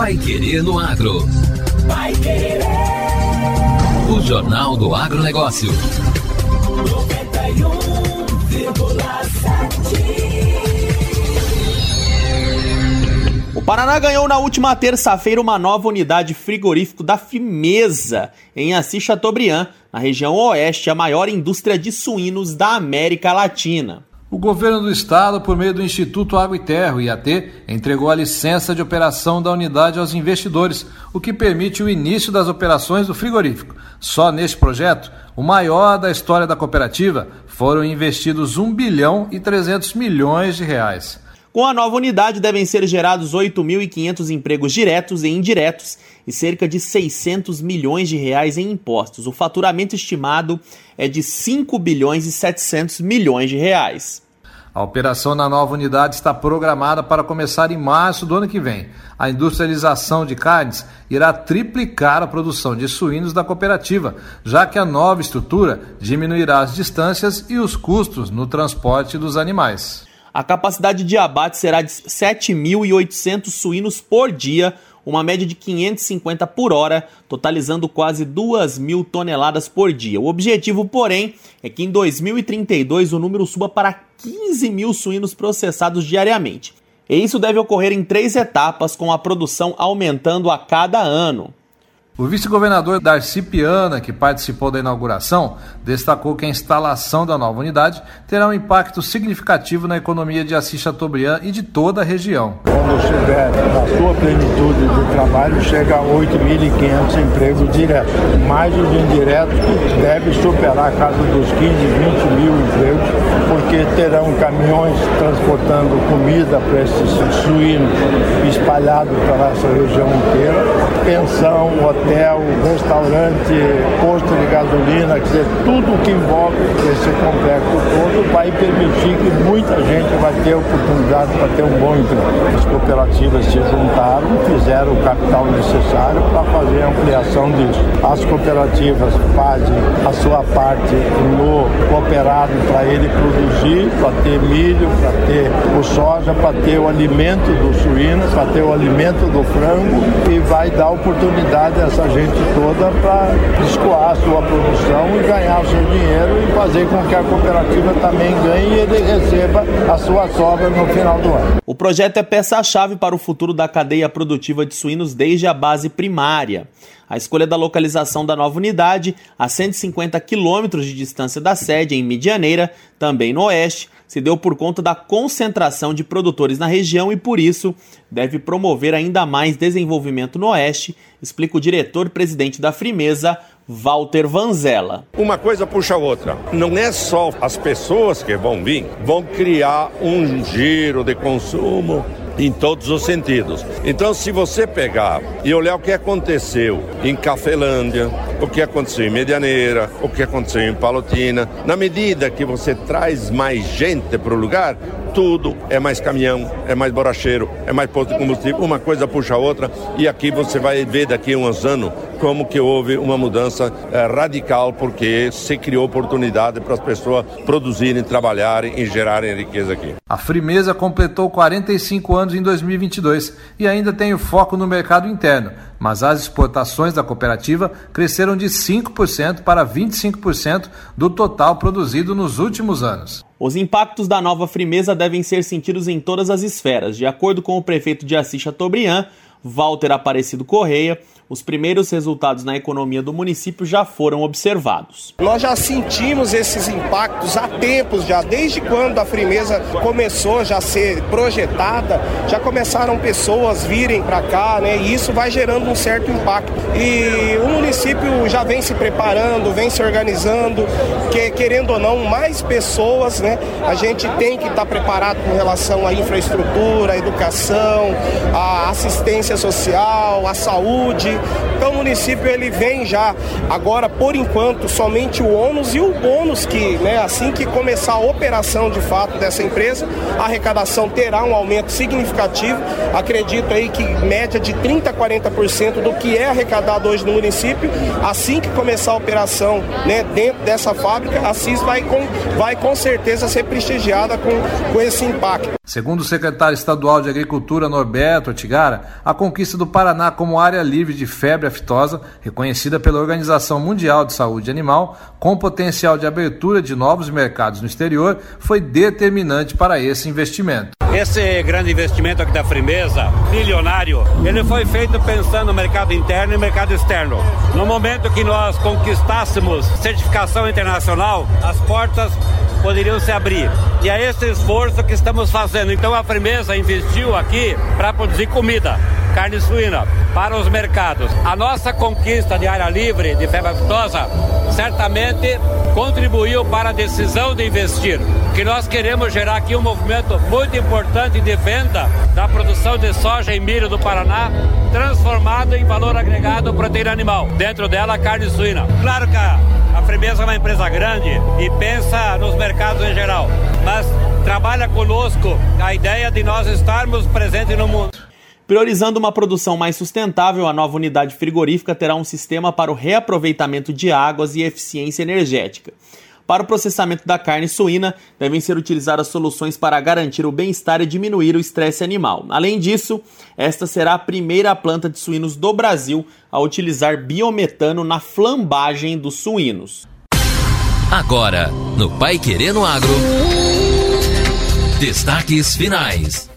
Pai Querer no Agro. Pai Querer. O Jornal do Agronegócio. 91,7. O Paraná ganhou na última terça-feira uma nova unidade frigorífico da Firmeza, em Assis Chateaubriand, na região oeste, a maior indústria de suínos da América Latina. O governo do estado, por meio do Instituto Água e Terra, IAT, entregou a licença de operação da unidade aos investidores, o que permite o início das operações do frigorífico. Só neste projeto, o maior da história da cooperativa, foram investidos 1 bilhão e 300 milhões de reais. Com a nova unidade devem ser gerados 8.500 empregos diretos e indiretos e cerca de 600 milhões de reais em impostos. O faturamento estimado é de 5 bilhões e 700 milhões de reais. A operação na nova unidade está programada para começar em março do ano que vem. A industrialização de carnes irá triplicar a produção de suínos da cooperativa, já que a nova estrutura diminuirá as distâncias e os custos no transporte dos animais. A capacidade de abate será de 7.800 suínos por dia, uma média de 550 por hora, totalizando quase 2 mil toneladas por dia. O objetivo, porém, é que em 2032 o número suba para 15 mil suínos processados diariamente. E isso deve ocorrer em três etapas, com a produção aumentando a cada ano. O vice-governador Darcy Piana, que participou da inauguração, destacou que a instalação da nova unidade terá um impacto significativo na economia de Assis Chateaubriand e de toda a região. Quando estiver na sua plenitude de trabalho, chega a 8.500 empregos diretos. Mais os indiretos deve superar a casa dos 15, 20 mil empregos, porque terão caminhões transportando comida para esses suínos espalhados pela essa região inteira, pensão, hotel hotel, restaurante, posto de gasolina, quer dizer, tudo que envolve esse complexo todo vai permitir que muita gente vai ter oportunidade para ter um bom emprego. As cooperativas se juntaram, fizeram o capital necessário para fazer a ampliação disso. As cooperativas fazem a sua parte no cooperado para ele produzir, para ter milho, para ter o soja, para ter o alimento do suíno, para ter o alimento do frango e vai dar oportunidade a essa gente toda para escoar sua produção e ganhar o seu dinheiro e fazer com que a cooperativa também ganhe e ele receba a sua sobra no final do ano. O projeto é peça-chave para o futuro da cadeia produtiva de suínos desde a base primária. A escolha da localização da nova unidade, a 150 quilômetros de distância da sede, em Medianeira, também no oeste, se deu por conta da concentração de produtores na região e, por isso, deve promover ainda mais desenvolvimento no Oeste, explica o diretor-presidente da Frimeza, Walter Vanzella. Uma coisa puxa a outra. Não é só as pessoas que vão vir, vão criar um giro de consumo em todos os sentidos. Então, se você pegar e olhar o que aconteceu em Cafelândia, o que aconteceu em Medianeira, o que aconteceu em Palotina, na medida que você traz mais gente para o lugar, tudo é mais caminhão, é mais borracheiro, é mais posto de combustível, uma coisa puxa a outra e aqui você vai ver daqui a uns anos como que houve uma mudança é, radical porque se criou oportunidade para as pessoas produzirem, trabalharem e gerarem riqueza aqui. A Frimeza completou 45 anos em 2022 e ainda tem o foco no mercado interno, mas as exportações da cooperativa cresceram de 5% para 25% do total produzido nos últimos anos. Os impactos da nova Frimeza devem ser sentidos em todas as esferas. De acordo com o prefeito de Assis Chateaubriand, Walter Aparecido Correia, os primeiros resultados na economia do município já foram observados. Nós já sentimos esses impactos há tempos, já desde quando a Frimeza começou já a ser projetada, já começaram pessoas virem para cá, né? E isso vai gerando um certo impacto. E o município já vem se preparando, vem se organizando, que querendo ou não, mais pessoas, né? A gente tem que estar tá preparado com relação à infraestrutura, à educação, à assistência social, à saúde. Então o município ele vem já agora por enquanto somente o ônus e o bônus que, né, assim que começar a operação de fato dessa empresa, a arrecadação terá um aumento significativo. Acredito aí que média de 30 a 40% do que é arrecadado hoje no município, assim que começar a operação, né, dentro dessa fábrica, a CIS vai com vai com certeza ser prestigiada com, com esse impacto. Segundo o secretário estadual de Agricultura Norberto Otigara, a conquista do Paraná como área livre de febre aftosa, reconhecida pela Organização Mundial de Saúde Animal, com potencial de abertura de novos mercados no exterior, foi determinante para esse investimento. Esse grande investimento aqui da Frimeza, milionário, ele foi feito pensando no mercado interno e mercado externo. No momento que nós conquistássemos certificação internacional, as portas poderiam se abrir. E é esse esforço que estamos fazendo. Então a Frimeza investiu aqui para produzir comida carne suína para os mercados. A nossa conquista de área livre de febre aftosa certamente contribuiu para a decisão de investir, que nós queremos gerar aqui um movimento muito importante de venda da produção de soja e milho do Paraná, transformado em valor agregado proteína animal, dentro dela carne suína. Claro que a, Fremesa é uma empresa grande e pensa nos mercados em geral, mas trabalha conosco a ideia de nós estarmos presentes no mundo. Priorizando uma produção mais sustentável, a nova unidade frigorífica terá um sistema para o reaproveitamento de águas e eficiência energética. Para o processamento da carne suína, devem ser utilizadas soluções para garantir o bem-estar e diminuir o estresse animal. Além disso, esta será a primeira planta de suínos do Brasil a utilizar biometano na flambagem dos suínos. Agora, no Pai Querendo Agro. Destaques finais.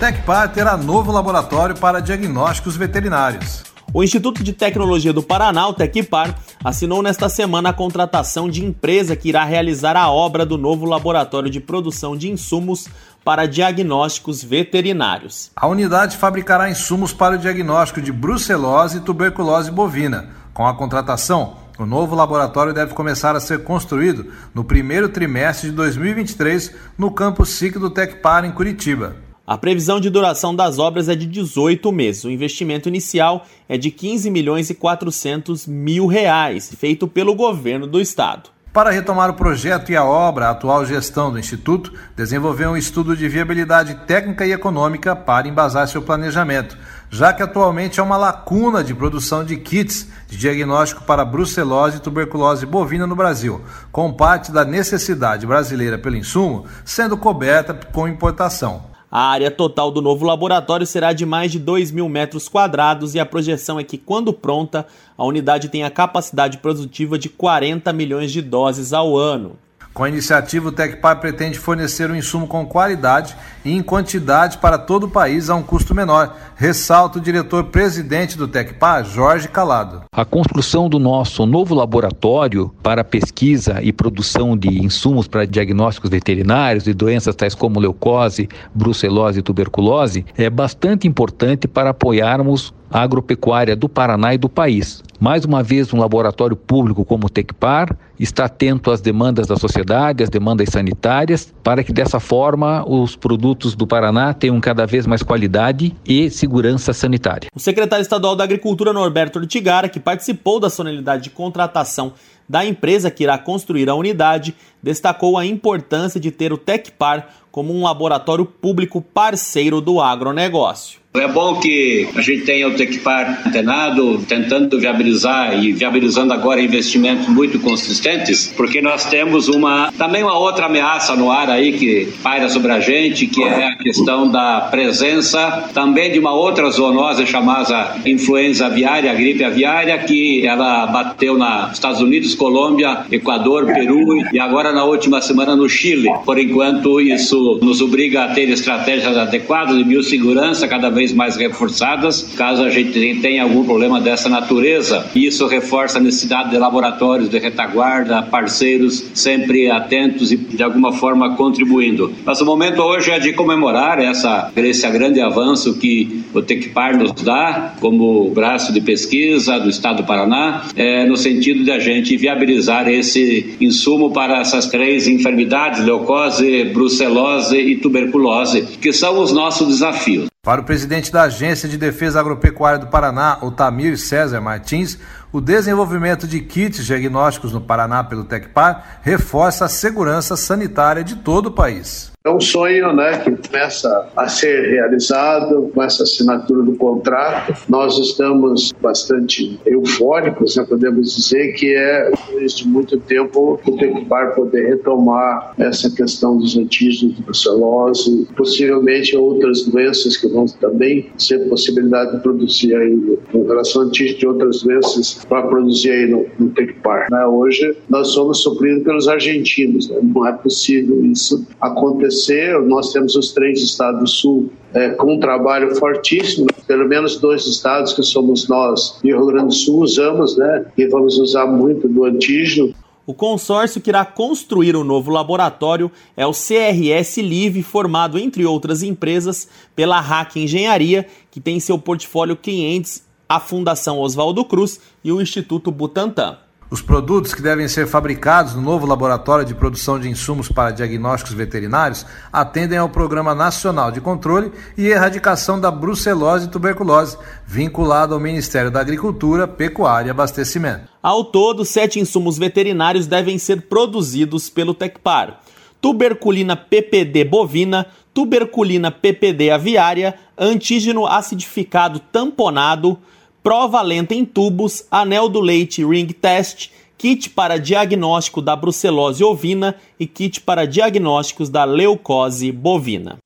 Tecpar terá novo laboratório para diagnósticos veterinários. O Instituto de Tecnologia do Paraná, o Tecpar, assinou nesta semana a contratação de empresa que irá realizar a obra do novo laboratório de produção de insumos para diagnósticos veterinários. A unidade fabricará insumos para o diagnóstico de brucelose e tuberculose bovina. Com a contratação, o novo laboratório deve começar a ser construído no primeiro trimestre de 2023 no campus SIC do Tecpar, em Curitiba. A previsão de duração das obras é de 18 meses. O investimento inicial é de 15 milhões e 400 mil reais, feito pelo governo do estado. Para retomar o projeto e a obra, a atual gestão do Instituto desenvolveu um estudo de viabilidade técnica e econômica para embasar seu planejamento, já que atualmente há uma lacuna de produção de kits de diagnóstico para brucelose e tuberculose bovina no Brasil, com parte da necessidade brasileira pelo insumo sendo coberta com importação. A área total do novo laboratório será de mais de 2 mil metros quadrados e a projeção é que, quando pronta, a unidade tenha capacidade produtiva de 40 milhões de doses ao ano. Com a iniciativa, o Tecpar pretende fornecer um insumo com qualidade e em quantidade para todo o país a um custo menor, ressalta o diretor-presidente do Tecpar, Jorge Calado. A construção do nosso novo laboratório para pesquisa e produção de insumos para diagnósticos veterinários de doenças tais como leucose, brucelose e tuberculose é bastante importante para apoiarmos a agropecuária do Paraná e do país. Mais uma vez, um laboratório público como o Tecpar está atento às demandas da sociedade, às demandas sanitárias, para que dessa forma os produtos do Paraná tenham cada vez mais qualidade e segurança sanitária. O secretário estadual da Agricultura, Norberto Ortigara, que participou da solenidade de contratação da empresa que irá construir a unidade, destacou a importância de ter o Tecpar como um laboratório público parceiro do agronegócio. É bom que a gente tenha o Tecpar antenado, tentando viabilizar e viabilizando agora investimentos muito consistentes, porque nós temos uma também uma outra ameaça no ar aí que paira sobre a gente, que é a questão da presença também de uma outra zoonose chamada influenza aviária, a gripe aviária, que ela bateu nos Estados Unidos, Colômbia, Equador, Peru e agora na última semana no Chile. Por enquanto, isso nos obriga a ter estratégias adequadas de biossegurança cada vez mais reforçadas, caso a gente tenha algum problema dessa natureza. Isso reforça a necessidade de laboratórios de retaguarda, parceiros sempre atentos e de alguma forma contribuindo. Mas o momento hoje é de comemorar essa, esse grande avanço que o Tecpar nos dá como braço de pesquisa do Estado do Paraná, é, no sentido de a gente viabilizar esse insumo para essas três enfermidades, leucose, brucelose e tuberculose, que são os nossos desafios. Para o presidente da Agência de Defesa Agropecuária do Paraná, Otamir César Martins, O desenvolvimento de kits diagnósticos no Paraná pelo Tecpar reforça a segurança sanitária de todo o país. É um sonho né, que começa a ser realizado com essa assinatura do contrato. Nós estamos bastante eufóricos, né, podemos dizer que é, desde muito tempo, o Tecpar poder retomar essa questão dos antígenos de brucelose, possivelmente outras doenças que vão também ser possibilidade de produzir aí, com relação a antígenos de outras doenças, para produzir aí no, no Tecpar. Né? Hoje, nós somos supridos pelos argentinos, né? não é possível isso acontecer. Nós temos os três estados do Sul é, com um trabalho fortíssimo, pelo menos dois estados que somos nós e o Rio Grande do Sul usamos, né? E vamos usar muito do antígeno. O consórcio que irá construir o novo laboratório é o CRS Live, formado, entre outras empresas, pela Hack Engenharia, que tem em seu portfólio clientes a Fundação Oswaldo Cruz e o Instituto Butantan. Os produtos que devem ser fabricados no novo laboratório de produção de insumos para diagnósticos veterinários atendem ao Programa Nacional de Controle e Erradicação da Brucelose e Tuberculose, vinculado ao Ministério da Agricultura, Pecuária e Abastecimento. Ao todo, sete insumos veterinários devem ser produzidos pelo Tecpar. Tuberculina PPD bovina, tuberculina PPD aviária, antígeno acidificado tamponado, prova lenta em tubos, anel do leite ring test, kit para diagnóstico da brucelose ovina e kit para diagnósticos da leucose bovina.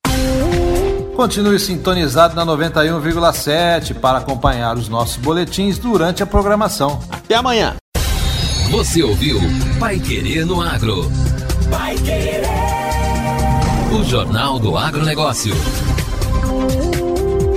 Continue sintonizado na 91,7 para acompanhar os nossos boletins durante a programação. Até amanhã. Você ouviu Pai Querer no Agro. Pai Querer. O Jornal do Agronegócio.